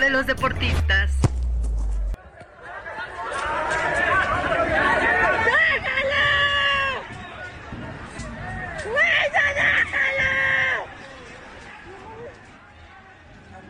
De los deportistas.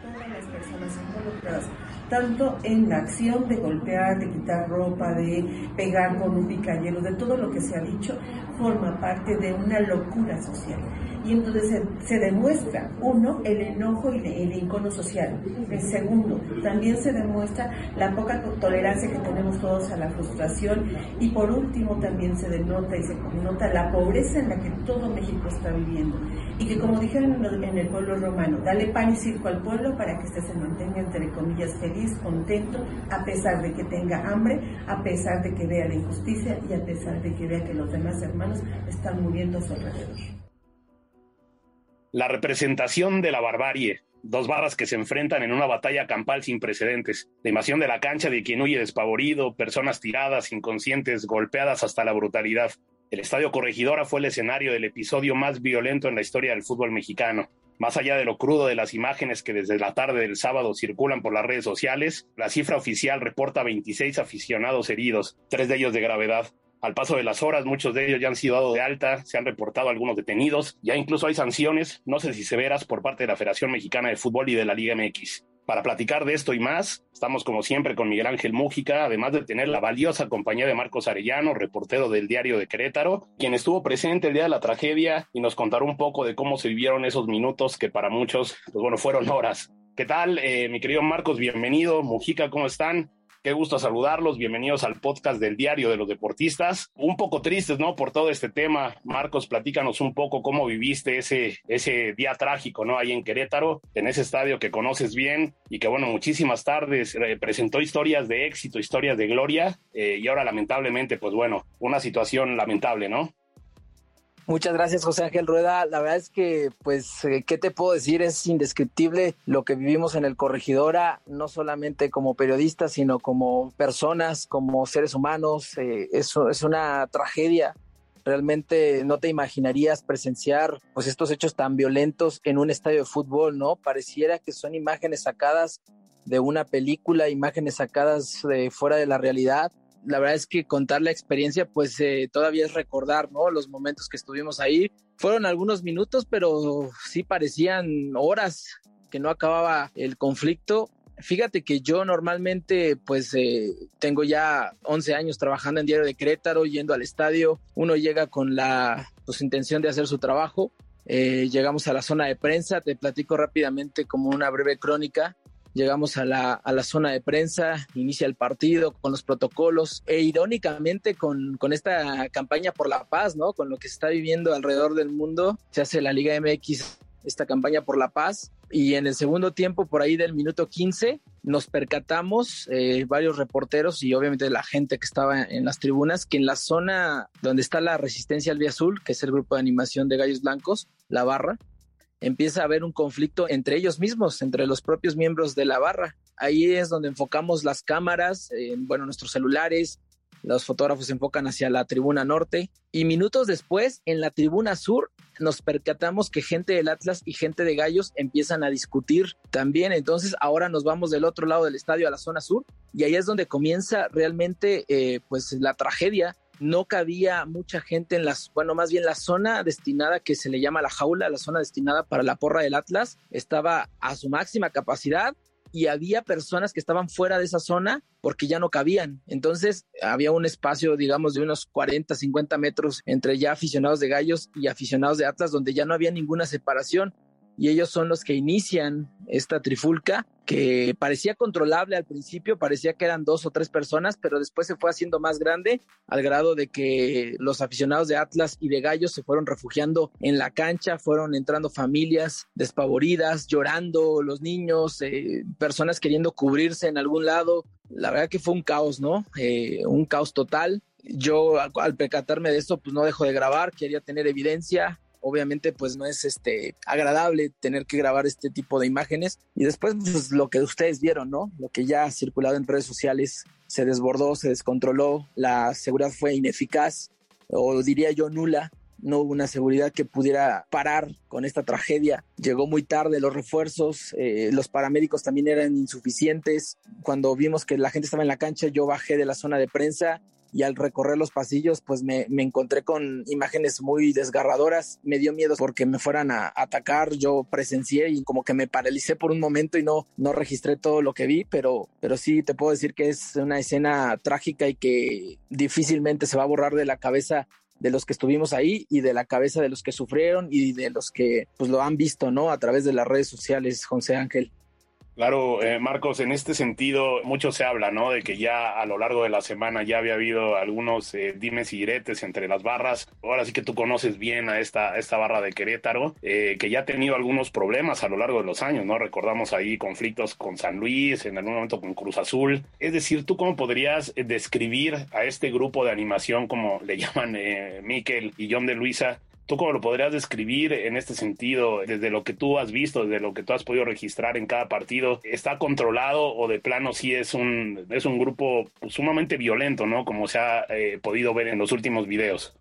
todas las personas involucradas, tanto en la acción de golpear, de quitar ropa, de pegar con un picayelo, de todo lo que se ha dicho, forma parte de una locura social. Y entonces se, se demuestra, uno, el enojo y el encono social. El segundo, también se demuestra la poca tolerancia que tenemos todos a la frustración. Y por último, también se denota y se nota la pobreza en la que todo México está viviendo. Y que como dijeron en el pueblo romano, dale pan y circo al pueblo para que éste se mantenga, entre comillas, feliz, contento, a pesar de que tenga hambre, a pesar de que vea la injusticia y a pesar de que vea que los demás hermanos están muriendo a su alrededor. La representación de la barbarie. Dos barras que se enfrentan en una batalla campal sin precedentes. La invasión de la cancha de quien huye despavorido, personas tiradas, inconscientes, golpeadas hasta la brutalidad. El Estadio Corregidora fue el escenario del episodio más violento en la historia del fútbol mexicano. Más allá de lo crudo de las imágenes que desde la tarde del sábado circulan por las redes sociales, la cifra oficial reporta 26 aficionados heridos, tres de ellos de gravedad. Al paso de las horas, muchos de ellos ya han sido dados de alta, se han reportado algunos detenidos, ya incluso hay sanciones, no sé si severas, por parte de la Federación Mexicana de Fútbol y de la Liga MX. Para platicar de esto y más, estamos como siempre con Miguel Ángel Mújica, además de tener la valiosa compañía de Marcos Arellano, reportero del diario de Querétaro, quien estuvo presente el día de la tragedia y nos contará un poco de cómo se vivieron esos minutos que para muchos, pues bueno, fueron horas. ¿Qué tal, eh, mi querido Marcos? Bienvenido. Mujica, ¿cómo están? Qué gusto saludarlos. Bienvenidos al podcast del Diario de los Deportistas. Un poco tristes, ¿no? Por todo este tema. Marcos, platícanos un poco cómo viviste ese, ese día trágico, ¿no? Ahí en Querétaro, en ese estadio que conoces bien y que, bueno, muchísimas tardes eh, presentó historias de éxito, historias de gloria eh, y ahora lamentablemente, pues bueno, una situación lamentable, ¿no? Muchas gracias, José Ángel Rueda. La verdad es que, pues, eh, ¿qué te puedo decir? Es indescriptible lo que vivimos en el Corregidora, no solamente como periodistas, sino como personas, como seres humanos. Eh, eso es una tragedia. Realmente no te imaginarías presenciar pues estos hechos tan violentos en un estadio de fútbol, ¿no? Pareciera que son imágenes sacadas de una película, imágenes sacadas de fuera de la realidad la verdad es que contar la experiencia, pues eh, todavía es recordar, ¿no? Los momentos que estuvimos ahí. Fueron algunos minutos, pero sí parecían horas que no acababa el conflicto. Fíjate que yo normalmente, pues, eh, tengo ya 11 años trabajando en Diario de Querétaro, yendo al estadio. Uno llega con la pues, intención de hacer su trabajo. Eh, llegamos a la zona de prensa, te platico rápidamente como una breve crónica llegamos a la, a la zona de prensa, inicia el partido con los protocolos e irónicamente con, con esta campaña por la paz, ¿no? Con lo que se está viviendo alrededor del mundo, se hace la Liga MX esta campaña por la paz y en el segundo tiempo, por ahí del minuto 15, nos percatamos, eh, varios reporteros y obviamente la gente que estaba en las tribunas, que en la zona donde está la resistencia al Vía Azul, que es el grupo de animación de Gallos Blancos, la barra, empieza a haber un conflicto entre ellos mismos, entre los propios miembros de la barra. Ahí es donde enfocamos las cámaras, bueno, nuestros celulares, los fotógrafos se enfocan hacia la tribuna norte y minutos después en la tribuna sur nos percatamos que gente del Atlas y gente de Gallos empiezan a discutir también. Entonces ahora nos vamos del otro lado del estadio a la zona sur y ahí es donde comienza realmente eh, pues la tragedia. No cabía mucha gente en las, bueno, más bien la zona destinada que se le llama la jaula, la zona destinada para la porra del Atlas, estaba a su máxima capacidad y había personas que estaban fuera de esa zona porque ya no cabían. Entonces había un espacio, digamos, de unos 40, 50 metros entre ya aficionados de gallos y aficionados de Atlas, donde ya no había ninguna separación y ellos son los que inician esta trifulca que parecía controlable al principio, parecía que eran dos o tres personas, pero después se fue haciendo más grande al grado de que los aficionados de Atlas y de Gallos se fueron refugiando en la cancha, fueron entrando familias despavoridas, llorando, los niños, eh, personas queriendo cubrirse en algún lado. La verdad que fue un caos, ¿no? Eh, un caos total. Yo al percatarme de esto, pues no dejo de grabar, quería tener evidencia, obviamente pues no es este agradable tener que grabar este tipo de imágenes y después pues lo que ustedes vieron, ¿no? Lo que ya ha circulado en redes sociales se desbordó, se descontroló, la seguridad fue ineficaz o diría yo nula. No hubo una seguridad que pudiera parar con esta tragedia. Llegó muy tarde los refuerzos, eh, los paramédicos también eran insuficientes. Cuando vimos que la gente estaba en la cancha, yo bajé de la zona de prensa y al recorrer los pasillos pues me, encontré con imágenes muy desgarradoras, me dio miedo porque me fueran a atacar, yo presencié y como que me paralicé por un momento y no, no registré todo lo que vi, pero, pero sí te puedo decir que es una escena trágica y que difícilmente se va a borrar de la cabeza de los que estuvimos ahí y de la cabeza de los que sufrieron y de los que pues lo han visto, ¿no? A través de las redes sociales, José Ángel. Claro, eh, Marcos, en este sentido, mucho se habla, ¿no? De que ya a lo largo de la semana ya había habido algunos eh, dimes y diretes entre las barras. Ahora sí que tú conoces bien a esta, esta barra de Querétaro, eh, que ya ha tenido algunos problemas a lo largo de los años, ¿no? Recordamos ahí conflictos con San Luis, en algún momento con Cruz Azul. Es decir, ¿tú cómo podrías describir a este grupo de animación, como le llaman Miquel y John de Luisa? ¿Tú cómo lo podrías describir en este sentido, desde lo que tú has visto, desde lo que tú has podido registrar en cada partido? ¿Está controlado o de plano sí es un, es un grupo sumamente violento, ¿no? Como se ha eh, podido ver en los últimos videos.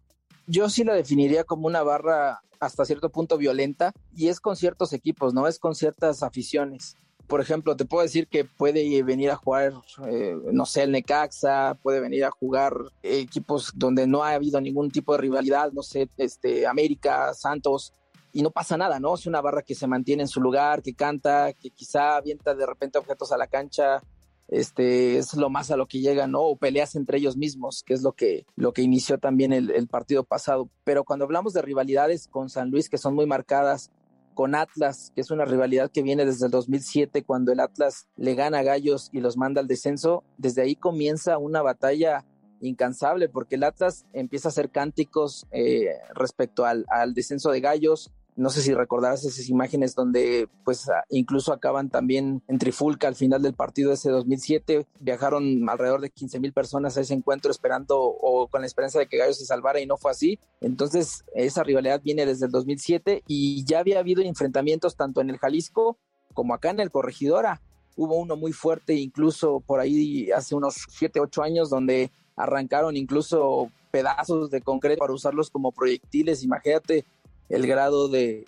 Yo sí la definiría como una barra hasta cierto punto violenta y es con ciertos equipos, ¿no? Es con ciertas aficiones por ejemplo, te puedo decir que puede venir a jugar, eh, no sé, el Necaxa, puede venir a jugar equipos donde no ha habido ningún tipo de rivalidad, no sé, este, América, Santos, y no pasa nada, ¿no? Es una barra que se mantiene en su lugar, que canta, que quizá avienta de repente objetos a la cancha, este es lo más a lo que llega, ¿no? O peleas entre ellos mismos, que es lo que, lo que inició también el, el partido pasado. Pero cuando hablamos de rivalidades con San Luis, que son muy marcadas, con Atlas, que es una rivalidad que viene desde el 2007, cuando el Atlas le gana a Gallos y los manda al descenso. Desde ahí comienza una batalla incansable, porque el Atlas empieza a hacer cánticos eh, respecto al, al descenso de Gallos, no sé si recordarás esas imágenes donde pues incluso acaban también en Trifulca al final del partido de ese 2007. Viajaron alrededor de 15 mil personas a ese encuentro esperando o con la esperanza de que Gallo se salvara y no fue así. Entonces esa rivalidad viene desde el 2007 y ya había habido enfrentamientos tanto en el Jalisco como acá en el Corregidora. Hubo uno muy fuerte incluso por ahí hace unos 7, 8 años donde arrancaron incluso pedazos de concreto para usarlos como proyectiles. Imagínate el grado de,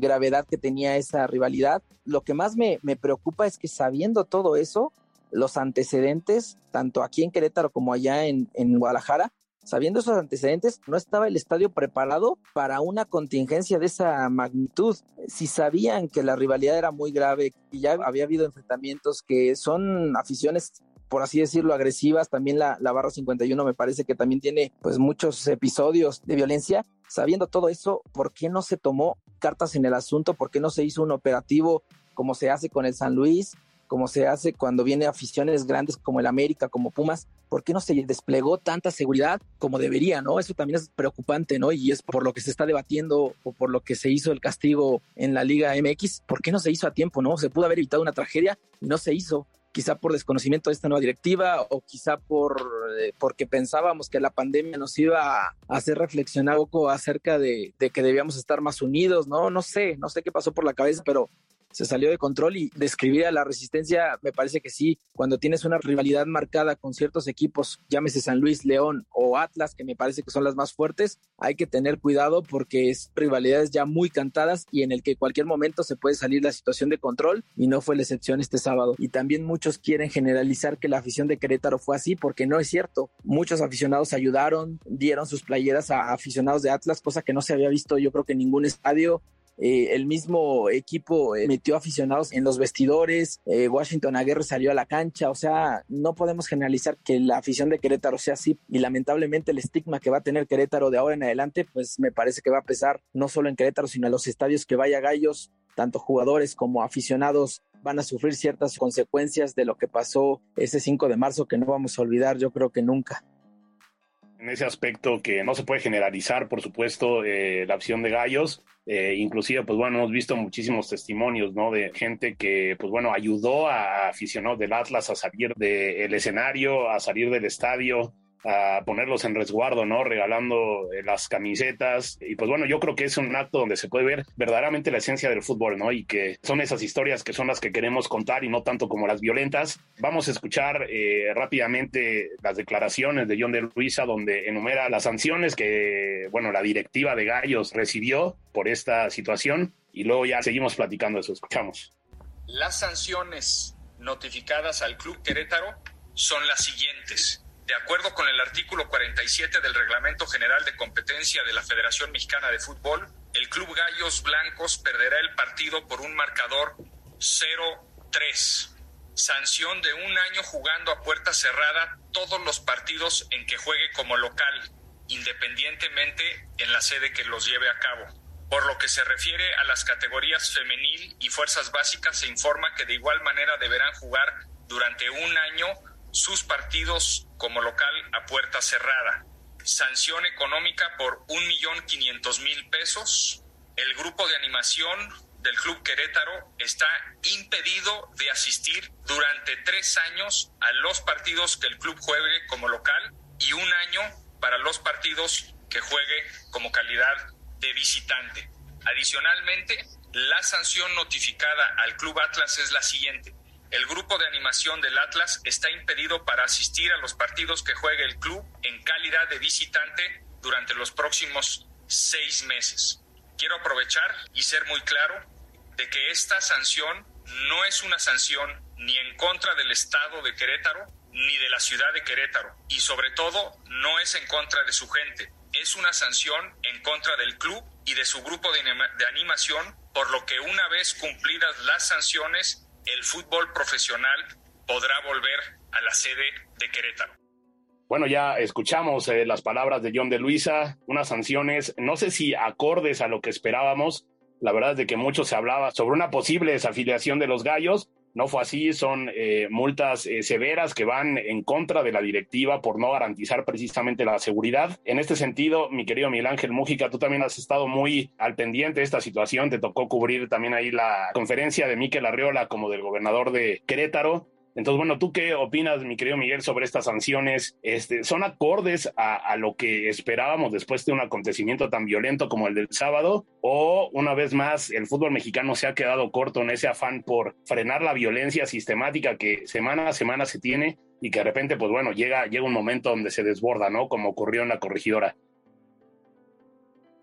gravedad que tenía esa rivalidad. Lo que más me, preocupa es que sabiendo todo eso, los antecedentes, tanto aquí en Querétaro como allá en, en Guadalajara, sabiendo esos antecedentes, no estaba el estadio preparado para una contingencia de esa magnitud. Si sabían que la rivalidad era muy grave y ya había habido enfrentamientos que son aficiones por así decirlo, agresivas. También la, la barra 51 me parece que también tiene pues muchos episodios de violencia. Sabiendo todo eso, ¿por qué no se tomó cartas en el asunto? ¿Por qué no se hizo un operativo como se hace con el San Luis? como se hace cuando viene aficiones grandes como el América, como Pumas, ¿por qué no se desplegó tanta seguridad como debería, no? Eso también es preocupante, ¿no? Y es por lo que se está debatiendo o por lo que se hizo el castigo en la Liga MX, ¿por qué no se hizo a tiempo, no? Se pudo haber evitado una tragedia y no se hizo quizá por desconocimiento de esta nueva directiva o quizá por eh, porque pensábamos que la pandemia nos iba a hacer reflexionar un poco acerca de, de que debíamos estar más unidos, ¿no? No sé, no sé qué pasó por la cabeza, pero se salió de control y describir a la resistencia, me parece que sí, cuando tienes una rivalidad marcada con ciertos equipos, llámese San Luis, León o Atlas, que me parece que son las más fuertes, hay que tener cuidado porque es rivalidades ya muy cantadas y en el que cualquier momento se puede salir la situación de control y no fue la excepción este sábado. Y también muchos quieren generalizar que la afición de Querétaro fue así porque no es cierto. Muchos aficionados ayudaron, dieron sus playeras a aficionados de Atlas, cosa que no se había visto yo creo que en ningún estadio eh, el mismo equipo eh, metió aficionados en los vestidores, eh, Washington Aguirre salió a la cancha, o sea, no podemos generalizar que la afición de Querétaro sea así y lamentablemente el estigma que va a tener Querétaro de ahora en adelante, pues me parece que va a pesar no solo en Querétaro, sino en los estadios que vaya Gallos, tanto jugadores como aficionados van a sufrir ciertas consecuencias de lo que pasó ese 5 de marzo que no vamos a olvidar, yo creo que nunca en ese aspecto que no se puede generalizar, por supuesto, eh, la opción de gallos. Eh, inclusive, pues bueno, hemos visto muchísimos testimonios, ¿no? De gente que, pues bueno, ayudó a aficionados del Atlas a salir del escenario, a salir del estadio, a ponerlos en resguardo, ¿no? Regalando eh, las camisetas. Y pues bueno, yo creo que es un acto donde se puede ver verdaderamente la esencia del fútbol, ¿no? Y que son esas historias que son las que queremos contar y no tanto como las violentas. Vamos a escuchar eh, rápidamente las declaraciones de John de Luisa, donde enumera las sanciones que, bueno, la directiva de Gallos recibió por esta situación. Y luego ya seguimos platicando eso. Escuchamos. Las sanciones notificadas al Club Querétaro son las siguientes de acuerdo con el artículo 47 del Reglamento General de Competencia de la Federación Mexicana de Fútbol, el Club Gallos Blancos perderá el partido por un marcador 0-3. Sanción de un año jugando a puerta cerrada todos los partidos en que juegue como local, independientemente en la sede que los lleve a cabo. Por lo que se refiere a las categorías femenil y fuerzas básicas, se informa que de igual manera deberán jugar durante un año sus partidos como local a puerta cerrada. Sanción económica por un millón quinientos mil pesos. El grupo de animación del Club Querétaro está impedido de asistir durante tres años a los partidos que el club juegue como local y un año para los partidos que juegue como calidad de visitante. Adicionalmente, la sanción notificada al Club Atlas es la siguiente el grupo de animación del Atlas está impedido para asistir a los partidos que juegue el club en calidad de visitante durante los próximos seis meses. Quiero aprovechar y ser muy claro de que esta sanción no es una sanción ni en contra del Estado de Querétaro ni de la ciudad de Querétaro y sobre todo no es en contra de su gente. Es una sanción en contra del club y de su grupo de, animación, por lo que una vez cumplidas las sanciones el fútbol profesional podrá volver a la sede de Querétaro. Bueno, ya escuchamos eh, las palabras de John de Luisa, unas sanciones, no sé si acordes a lo que esperábamos. La verdad es de que mucho se hablaba sobre una posible desafiliación de los gallos, no fue así, son eh, multas eh, severas que van en contra de la directiva por no garantizar precisamente la seguridad. En este sentido, mi querido Miguel Ángel Mújica, tú también has estado muy al pendiente de esta situación, te tocó cubrir también ahí la conferencia de Miquel Arriola como del gobernador de Querétaro. Entonces, bueno, ¿tú qué opinas, mi querido Miguel, sobre estas sanciones? Este, ¿Son acordes a, lo que esperábamos después de un acontecimiento tan violento como el del sábado? ¿O, una vez más, el fútbol mexicano se ha quedado corto en ese afán por frenar la violencia sistemática que semana a semana se tiene y que de repente, pues bueno, llega, llega un momento donde se desborda, ¿no? Como ocurrió en la corregidora.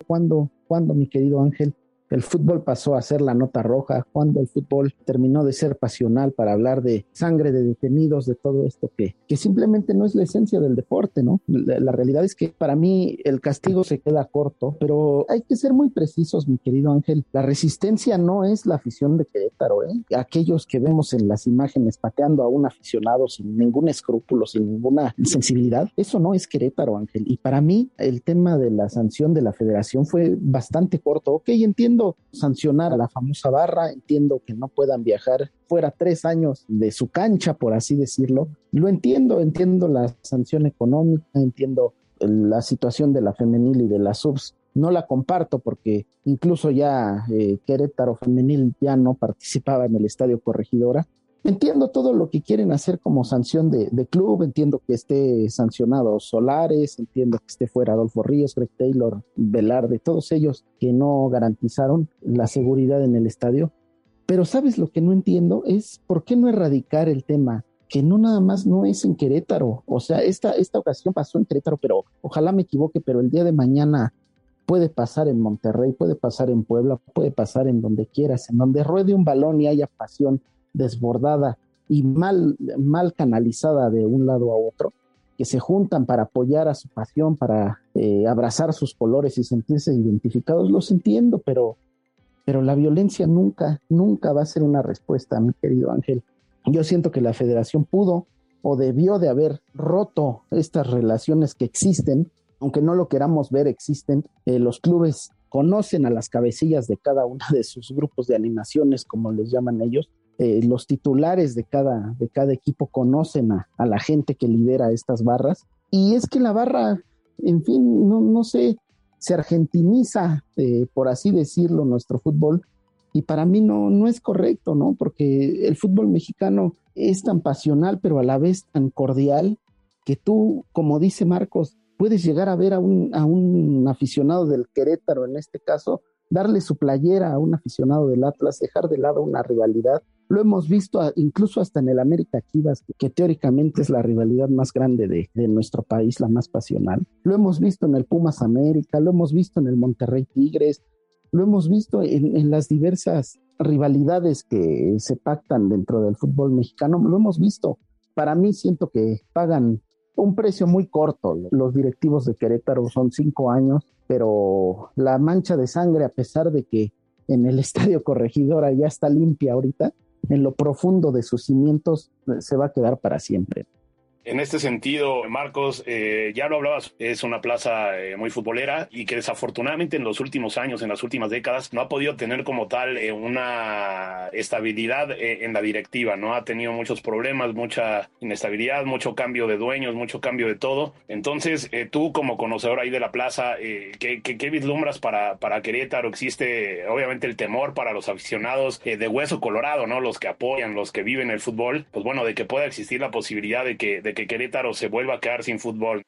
¿Cuándo, cuándo, mi querido Ángel, el fútbol pasó a ser la nota roja, cuando el fútbol terminó de ser pasional para hablar de sangre, de detenidos, de todo esto que, que simplemente no es la esencia del deporte, ¿no? La, realidad es que para mí el castigo se queda corto, pero hay que ser muy precisos, mi querido Ángel. La resistencia no es la afición de Querétaro, ¿eh? Aquellos que vemos en las imágenes pateando a un aficionado sin ningún escrúpulo, sin ninguna sensibilidad, eso no es Querétaro, Ángel. Y para mí el tema de la sanción de la federación fue bastante corto. Ok, entiendo sancionar a la famosa barra, entiendo que no puedan viajar fuera tres años de su cancha, por así decirlo. Lo entiendo, entiendo la sanción económica, entiendo la situación de la femenil y de las subs. No la comparto porque incluso ya eh, Querétaro femenil ya no participaba en el estadio Corregidora, Entiendo todo lo que quieren hacer como sanción de, club, entiendo que esté sancionado Solares, entiendo que esté fuera Adolfo Ríos, Greg Taylor, Velarde, todos ellos que no garantizaron la seguridad en el estadio. Pero sabes lo que no entiendo es por qué no erradicar el tema, que no nada más no es en Querétaro, o sea, esta, esta ocasión pasó en Querétaro, pero ojalá me equivoque, pero el día de mañana puede pasar en Monterrey, puede pasar en Puebla, puede pasar en donde quieras, en donde ruede un balón y haya pasión desbordada y mal, mal canalizada de un lado a otro, que se juntan para apoyar a su pasión, para eh, abrazar sus colores y sentirse identificados, los entiendo, pero, pero la violencia nunca, nunca va a ser una respuesta, mi querido Ángel. Yo siento que la federación pudo o debió de haber roto estas relaciones que existen, aunque no lo queramos ver, existen. Eh, los clubes conocen a las cabecillas de cada uno de sus grupos de animaciones, como les llaman ellos, eh, los titulares de cada, de cada equipo conocen a, la gente que lidera estas barras. Y es que la barra, en fin, no, no sé, se argentiniza, eh, por así decirlo, nuestro fútbol. Y para mí no, no es correcto, ¿no? Porque el fútbol mexicano es tan pasional, pero a la vez tan cordial, que tú, como dice Marcos, puedes llegar a ver a un, a un aficionado del Querétaro, en este caso, darle su playera a un aficionado del Atlas, dejar de lado una rivalidad lo hemos visto incluso hasta en el América Chivas, que, teóricamente es la rivalidad más grande de, nuestro país, la más pasional. Lo hemos visto en el Pumas América, lo hemos visto en el Monterrey Tigres, lo hemos visto en, las diversas rivalidades que se pactan dentro del fútbol mexicano, lo hemos visto. Para mí siento que pagan un precio muy corto. Los directivos de Querétaro son cinco años, pero la mancha de sangre, a pesar de que en el estadio corregidora ya está limpia ahorita, en lo profundo de sus cimientos se va a quedar para siempre. En este sentido, Marcos, eh, ya lo hablabas, es una plaza eh, muy futbolera y que desafortunadamente en los últimos años, en las últimas décadas, no ha podido tener como tal eh, una estabilidad en la directiva, ¿no? Ha tenido muchos problemas, mucha inestabilidad, mucho cambio de dueños, mucho cambio de todo. Entonces, tú como conocedor ahí de la plaza, ¿qué, qué, vislumbras para, para Querétaro? Existe obviamente el temor para los aficionados de hueso colorado, ¿no? Los que apoyan, los que viven el fútbol, pues bueno, de que pueda existir la posibilidad de que que Querétaro se vuelva a quedar sin fútbol.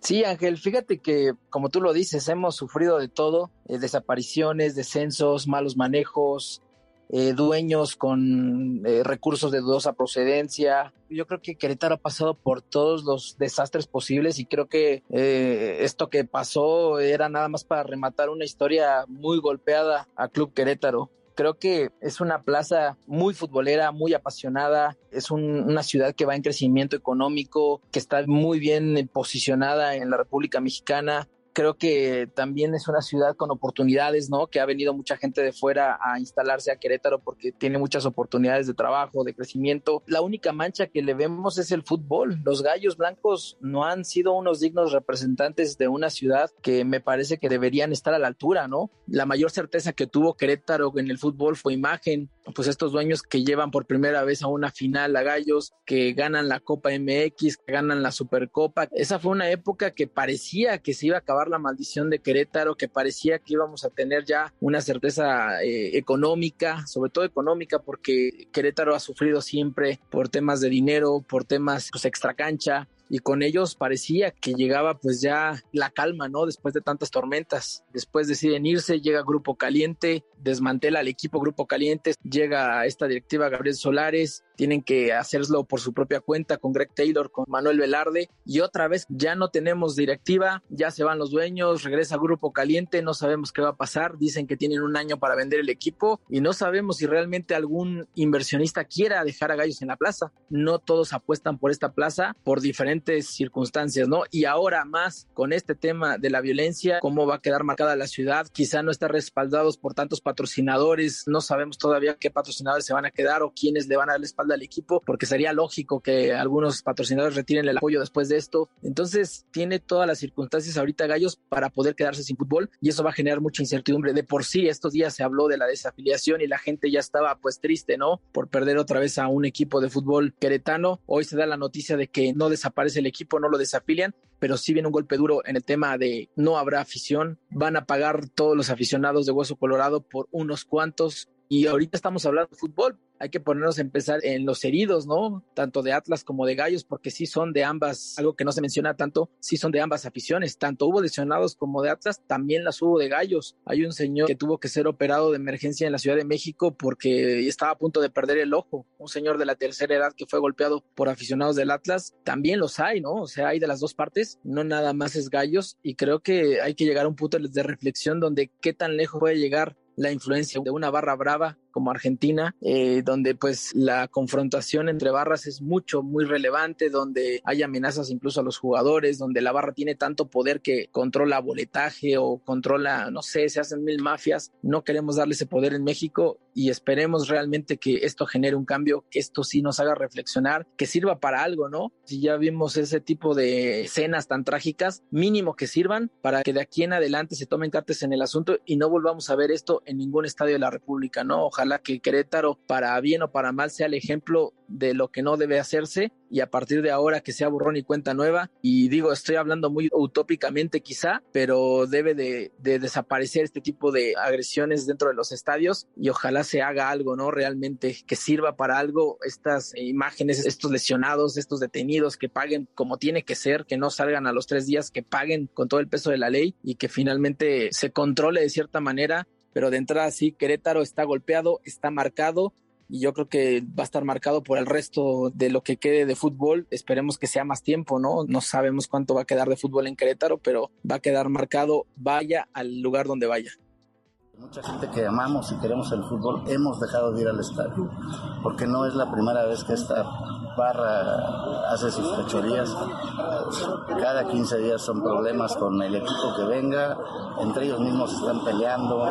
Sí, Ángel, fíjate que, como tú lo dices, hemos sufrido de todo, eh, desapariciones, descensos, malos manejos, eh, dueños con eh, recursos de dudosa procedencia. Yo creo que Querétaro ha pasado por todos los desastres posibles y creo que esto que pasó era nada más para rematar una historia muy golpeada a Club Querétaro. Creo que es una plaza muy futbolera, muy apasionada, es una ciudad que va en crecimiento económico, que está muy bien posicionada en la República Mexicana, creo que también es una ciudad con oportunidades, ¿no? Que ha venido mucha gente de fuera a instalarse a Querétaro porque tiene muchas oportunidades de trabajo, de crecimiento. La única mancha que le vemos es el fútbol. Los gallos blancos no han sido unos dignos representantes de una ciudad que me parece que deberían estar a la altura, ¿no? La mayor certeza que tuvo Querétaro en el fútbol fue imagen, pues estos dueños que llevan por primera vez a una final a gallos, que ganan la Copa MX, que ganan la Supercopa. Esa fue una época que parecía que se iba a acabar la maldición de Querétaro, que parecía que íbamos a tener ya una certeza eh, económica, sobre todo económica, porque Querétaro ha sufrido siempre por temas de dinero, por temas pues extra cancha, y con ellos parecía que llegaba pues ya la calma, ¿no? Después de tantas tormentas. Después deciden irse, llega Grupo Caliente, desmantela al equipo Grupo Caliente, llega esta directiva Gabriel Solares, tienen que hacerlo por su propia cuenta con Greg Taylor, con Manuel Velarde y otra vez ya no tenemos directiva, ya se van los dueños, regresa Grupo Caliente, no sabemos qué va a pasar, dicen que tienen un año para vender el equipo y no sabemos si realmente algún inversionista quiera dejar a Gallos en la plaza. No todos apuestan por esta plaza por diferentes circunstancias, ¿no? Y ahora más con este tema de la violencia, cómo va a quedar marcada la ciudad, quizá no está respaldados por tantos patrocinadores, no sabemos todavía qué patrocinadores se van a quedar o quiénes le van a dar la espalda al equipo, porque sería lógico que algunos patrocinadores retiren el apoyo después de esto. Entonces, tiene todas las circunstancias ahorita Gallos para poder quedarse sin fútbol y eso va a generar mucha incertidumbre. De por sí, estos días se habló de la desafiliación y la gente ya estaba pues triste, ¿no? Por perder otra vez a un equipo de fútbol queretano. Hoy se da la noticia de que no desaparece el equipo, no lo desafilian, pero sí viene un golpe duro en el tema de no habrá afición, van a pagar todos los aficionados de Hueso Colorado por unos cuantos Y ahorita estamos hablando de fútbol, hay que ponernos a empezar en los heridos, ¿no? Tanto de Atlas como de Gallos, porque sí son de ambas, algo que no se menciona tanto, sí son de ambas aficiones. Tanto hubo lesionados como de Atlas, también las hubo de Gallos. Hay un señor que tuvo que ser operado de emergencia en la Ciudad de México porque estaba a punto de perder el ojo. Un señor de la tercera edad que fue golpeado por aficionados del Atlas, también los hay, ¿no? O sea, hay de las dos partes, no nada más es Gallos. Y creo que hay que llegar a un punto de reflexión donde qué tan lejos puede llegar la influencia de una barra brava como Argentina, eh, donde pues la confrontación entre barras es mucho, muy relevante, donde hay amenazas incluso a los jugadores, donde la barra tiene tanto poder que controla boletaje o controla, no sé, se hacen mil mafias. No queremos darle ese poder en México y esperemos realmente que esto genere un cambio, que esto sí nos haga reflexionar, que sirva para algo, ¿no? Si ya vimos ese tipo de escenas tan trágicas, mínimo que sirvan para que de aquí en adelante se tomen cartas en el asunto y no volvamos a ver esto en ningún estadio de la República, ¿no? Ojalá que Querétaro, para bien o para mal, sea el ejemplo de lo que no debe hacerse y a partir de ahora que sea borrón y cuenta nueva. Y digo, estoy hablando muy utópicamente quizá, pero debe de, desaparecer este tipo de agresiones dentro de los estadios y ojalá se haga algo, ¿no? Realmente que sirva para algo estas imágenes, estos lesionados, estos detenidos, que paguen como tiene que ser, que no salgan a los tres días, que paguen con todo el peso de la ley y que finalmente se controle de cierta manera pero de entrada sí, Querétaro está golpeado, está marcado y yo creo que va a estar marcado por el resto de lo que quede de fútbol. Esperemos que sea más tiempo, ¿no? No sabemos cuánto va a quedar de fútbol en Querétaro, pero va a quedar marcado, vaya al lugar donde vaya. Mucha gente que amamos y queremos el fútbol hemos dejado de ir al estadio, porque no es la primera vez que esta barra hace sus fechorías. Cada 15 días son problemas con el equipo que venga, entre ellos mismos están peleando.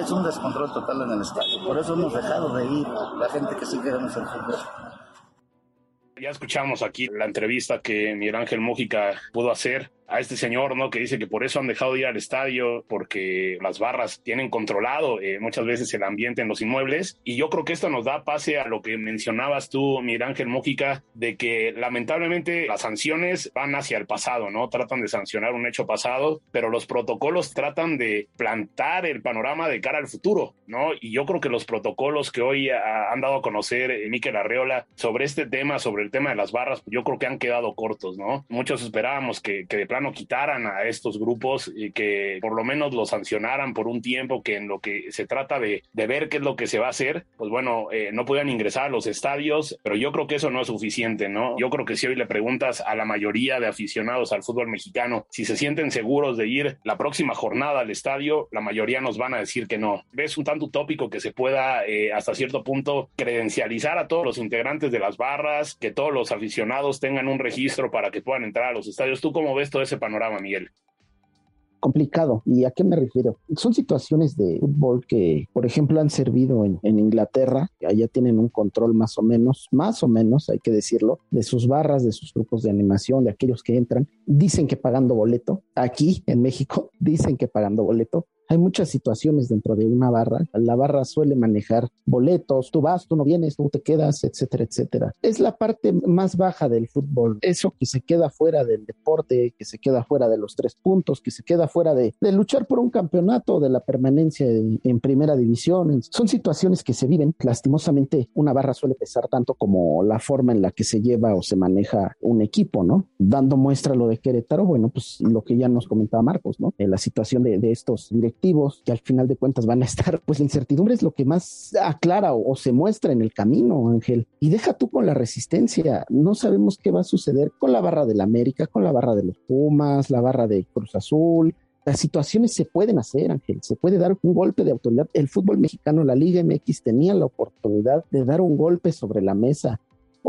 es un descontrol total en el estadio, por eso hemos dejado de ir la gente que sí queremos el fútbol. Ya escuchamos aquí la entrevista que Miguel Ángel Mójica pudo hacer a este señor, ¿no? Que dice que por eso han dejado de ir al estadio, porque las barras tienen controlado eh, muchas veces el ambiente en los inmuebles. Y yo creo que esto nos da pase a lo que mencionabas tú, Miguel Ángel Mójica, de que lamentablemente las sanciones van hacia el pasado, ¿no? Tratan de sancionar un hecho pasado, pero los protocolos tratan de plantar el panorama de cara al futuro, ¿no? Y yo creo que los protocolos que hoy han dado a conocer eh, Miquel Arreola sobre este tema, sobre el tema de las barras, yo creo que han quedado cortos, ¿no? Muchos esperábamos que, que de no quitaran a estos grupos y que por lo menos los sancionaran por un tiempo, que en lo que se trata de, de ver qué es lo que se va a hacer, pues bueno, eh, no puedan ingresar a los estadios, pero yo creo que eso no es suficiente, ¿no? Yo creo que si hoy le preguntas a la mayoría de aficionados al fútbol mexicano si se sienten seguros de ir la próxima jornada al estadio, la mayoría nos van a decir que no. ¿Ves un tanto utópico que se pueda eh, hasta cierto punto credencializar a todos los integrantes de las barras, que todos los aficionados tengan un registro para que puedan entrar a los estadios? ¿Tú cómo ves todo ese panorama, Miguel? complicado. ¿Y a qué me refiero? Son situaciones de fútbol que, por ejemplo, han servido en, Inglaterra, allá tienen un control más o menos, más o menos, hay que decirlo, de sus barras, de sus grupos de animación, de aquellos que entran. Dicen que pagando boleto. Aquí en México dicen que pagando boleto. Hay muchas situaciones dentro de una barra. La barra suele manejar boletos, tú vas, tú no vienes, tú te quedas, etcétera, etcétera. Es la parte más baja del fútbol. Eso que se queda fuera del deporte, que se queda fuera de los tres puntos, que se queda fuera de, luchar por un campeonato, de la permanencia en, primera división. Son situaciones que se viven. Lastimosamente, una barra suele pesar tanto como la forma en la que se lleva o se maneja un equipo, ¿no? Dando muestra lo de Querétaro, bueno, pues lo que ya nos comentaba Marcos, ¿no? En la situación de, de estos directores que al final de cuentas van a estar, pues la incertidumbre es lo que más aclara o, se muestra en el camino, Ángel. Y deja tú con la resistencia, no sabemos qué va a suceder con la barra del América, con la barra de los Pumas, la barra de Cruz Azul, las situaciones se pueden hacer, Ángel, se puede dar un golpe de autoridad. El fútbol mexicano, la Liga MX tenía la oportunidad de dar un golpe sobre la mesa.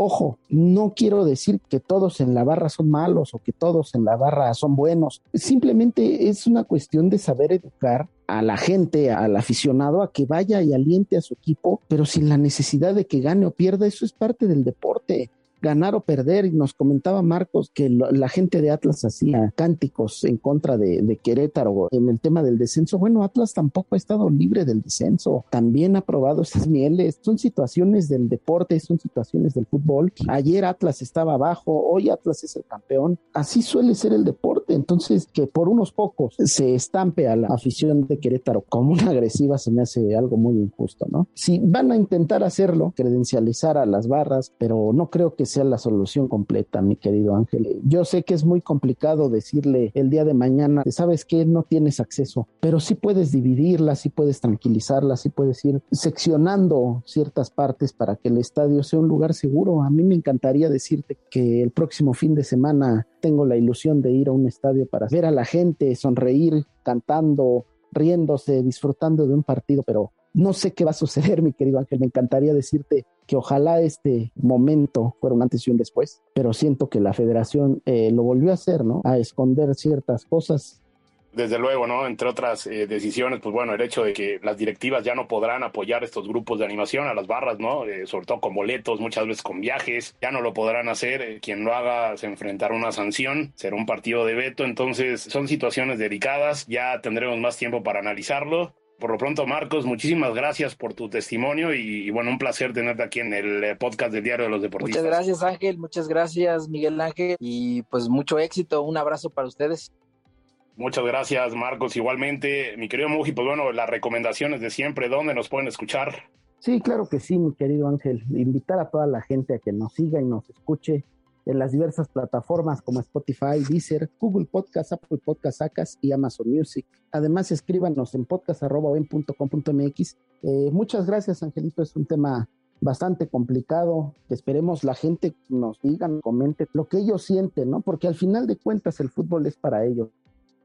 Ojo, no quiero decir que todos en la barra son malos o que todos en la barra son buenos. Simplemente es una cuestión de saber educar a la gente, al aficionado, a que vaya y aliente a su equipo, pero sin la necesidad de que gane o pierda. Eso es parte del deporte ganar o perder. Y nos comentaba Marcos que la gente de Atlas hacía cánticos en contra de, Querétaro en el tema del descenso. Bueno, Atlas tampoco ha estado libre del descenso. También ha probado esas mieles. Son situaciones del deporte, son situaciones del fútbol. Ayer Atlas estaba abajo, hoy Atlas es el campeón. Así suele ser el deporte. Entonces, que por unos pocos se estampe a la afición de Querétaro como una agresiva se me hace algo muy injusto, ¿no? Si van a intentar hacerlo, credencializar a las barras, pero no creo que sea la solución completa, mi querido Ángel. Yo sé que es muy complicado decirle el día de mañana, sabes que no tienes acceso, pero sí puedes dividirla, sí puedes tranquilizarla, sí puedes ir seccionando ciertas partes para que el estadio sea un lugar seguro. A mí me encantaría decirte que el próximo fin de semana tengo la ilusión de ir a un estadio para ver a la gente, sonreír, cantando, riéndose, disfrutando de un partido, pero no sé qué va a suceder, mi querido Ángel. Me encantaría decirte que ojalá este momento fuera un antes y un después, pero siento que la federación eh, lo volvió a hacer, ¿no? A esconder ciertas cosas desde luego, ¿no? Entre otras eh, decisiones, pues bueno, el hecho de que las directivas ya no podrán apoyar estos grupos de animación a las barras, ¿no? Eh, sobre todo con boletos, muchas veces con viajes, ya no lo podrán hacer. Eh, quien lo haga se enfrentará a una sanción, será un partido de veto. Entonces, son situaciones delicadas, ya tendremos más tiempo para analizarlo. Por lo pronto, Marcos, muchísimas gracias por tu testimonio y, y, bueno, un placer tenerte aquí en el podcast del Diario de los Deportistas. Muchas gracias, Ángel. Muchas gracias, Miguel Ángel. Y pues mucho éxito. Un abrazo para ustedes. Muchas gracias, Marcos. Igualmente, mi querido Muji, pues bueno, las recomendaciones de siempre, ¿dónde nos pueden escuchar? Sí, claro que sí, mi querido Ángel. Invitar a toda la gente a que nos siga y nos escuche en las diversas plataformas como Spotify, Deezer, Google Podcast, Apple Podcast, Acas y Amazon Music. Además, escríbanos en podcast.com.mx. Eh, muchas gracias, Angelito. Es un tema bastante complicado. Esperemos la gente nos diga, comente lo que ellos sienten, ¿no? Porque al final de cuentas el fútbol es para ellos.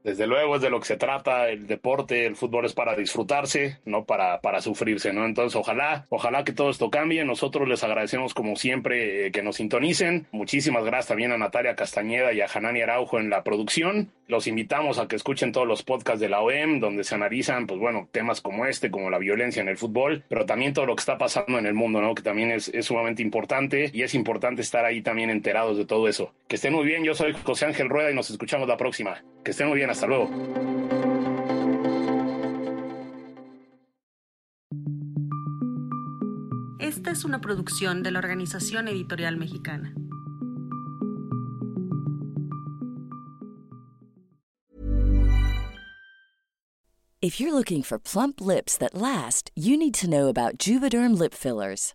Desde luego es de lo que se trata, el deporte, el fútbol es para disfrutarse, no para, para sufrirse, ¿no? Entonces ojalá, ojalá que todo esto cambie. Nosotros les agradecemos como siempre eh, que nos sintonicen. Muchísimas gracias también a Natalia Castañeda y a Hanani Araujo en la producción. Los invitamos a que escuchen todos los podcasts de la OEM, donde se analizan, pues bueno, temas como este, como la violencia en el fútbol, pero también todo lo que está pasando en el mundo, ¿no? Que también es, es sumamente importante y es importante estar ahí también enterados de todo eso. Que estén muy bien, yo soy José Ángel Rueda y nos escuchamos la próxima. Que estén muy bien, hasta luego. Esta es una producción de la Organización Editorial Mexicana. If you're looking for plump lips that last, you need to know about Juvederm lip fillers.